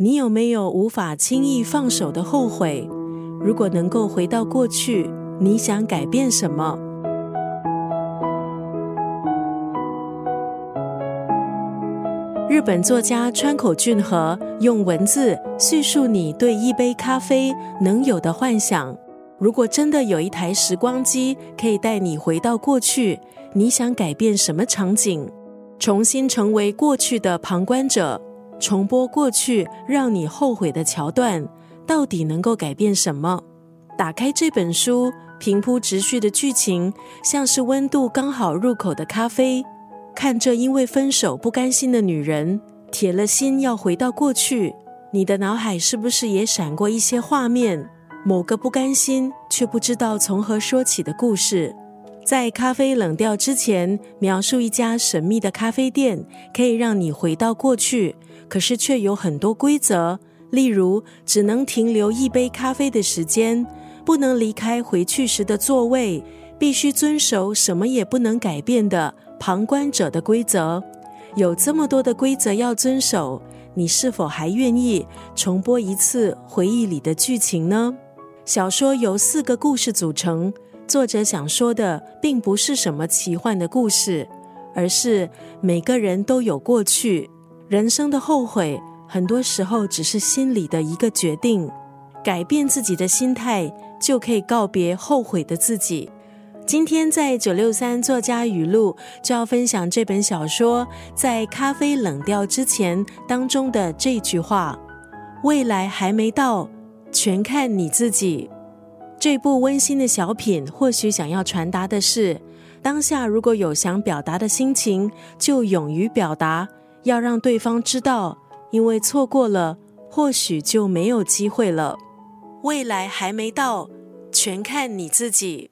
你有没有无法轻易放手的后悔？如果能够回到过去，你想改变什么？日本作家川口俊和用文字叙述你对一杯咖啡能有的幻想。如果真的有一台时光机可以带你回到过去，你想改变什么场景？重新成为过去的旁观者？重播过去让你后悔的桥段，到底能够改变什么？打开这本书，平铺直叙的剧情，像是温度刚好入口的咖啡。看着因为分手不甘心的女人，铁了心要回到过去，你的脑海是不是也闪过一些画面？某个不甘心却不知道从何说起的故事？在咖啡冷掉之前，描述一家神秘的咖啡店，可以让你回到过去。可是却有很多规则，例如只能停留一杯咖啡的时间，不能离开回去时的座位，必须遵守什么也不能改变的旁观者的规则。有这么多的规则要遵守，你是否还愿意重播一次回忆里的剧情呢？小说由四个故事组成，作者想说的并不是什么奇幻的故事，而是每个人都有过去。人生的后悔，很多时候只是心里的一个决定。改变自己的心态，就可以告别后悔的自己。今天在九六三作家语录就要分享这本小说《在咖啡冷掉之前》当中的这句话：“未来还没到，全看你自己。”这部温馨的小品，或许想要传达的是：当下如果有想表达的心情，就勇于表达。要让对方知道，因为错过了，或许就没有机会了。未来还没到，全看你自己。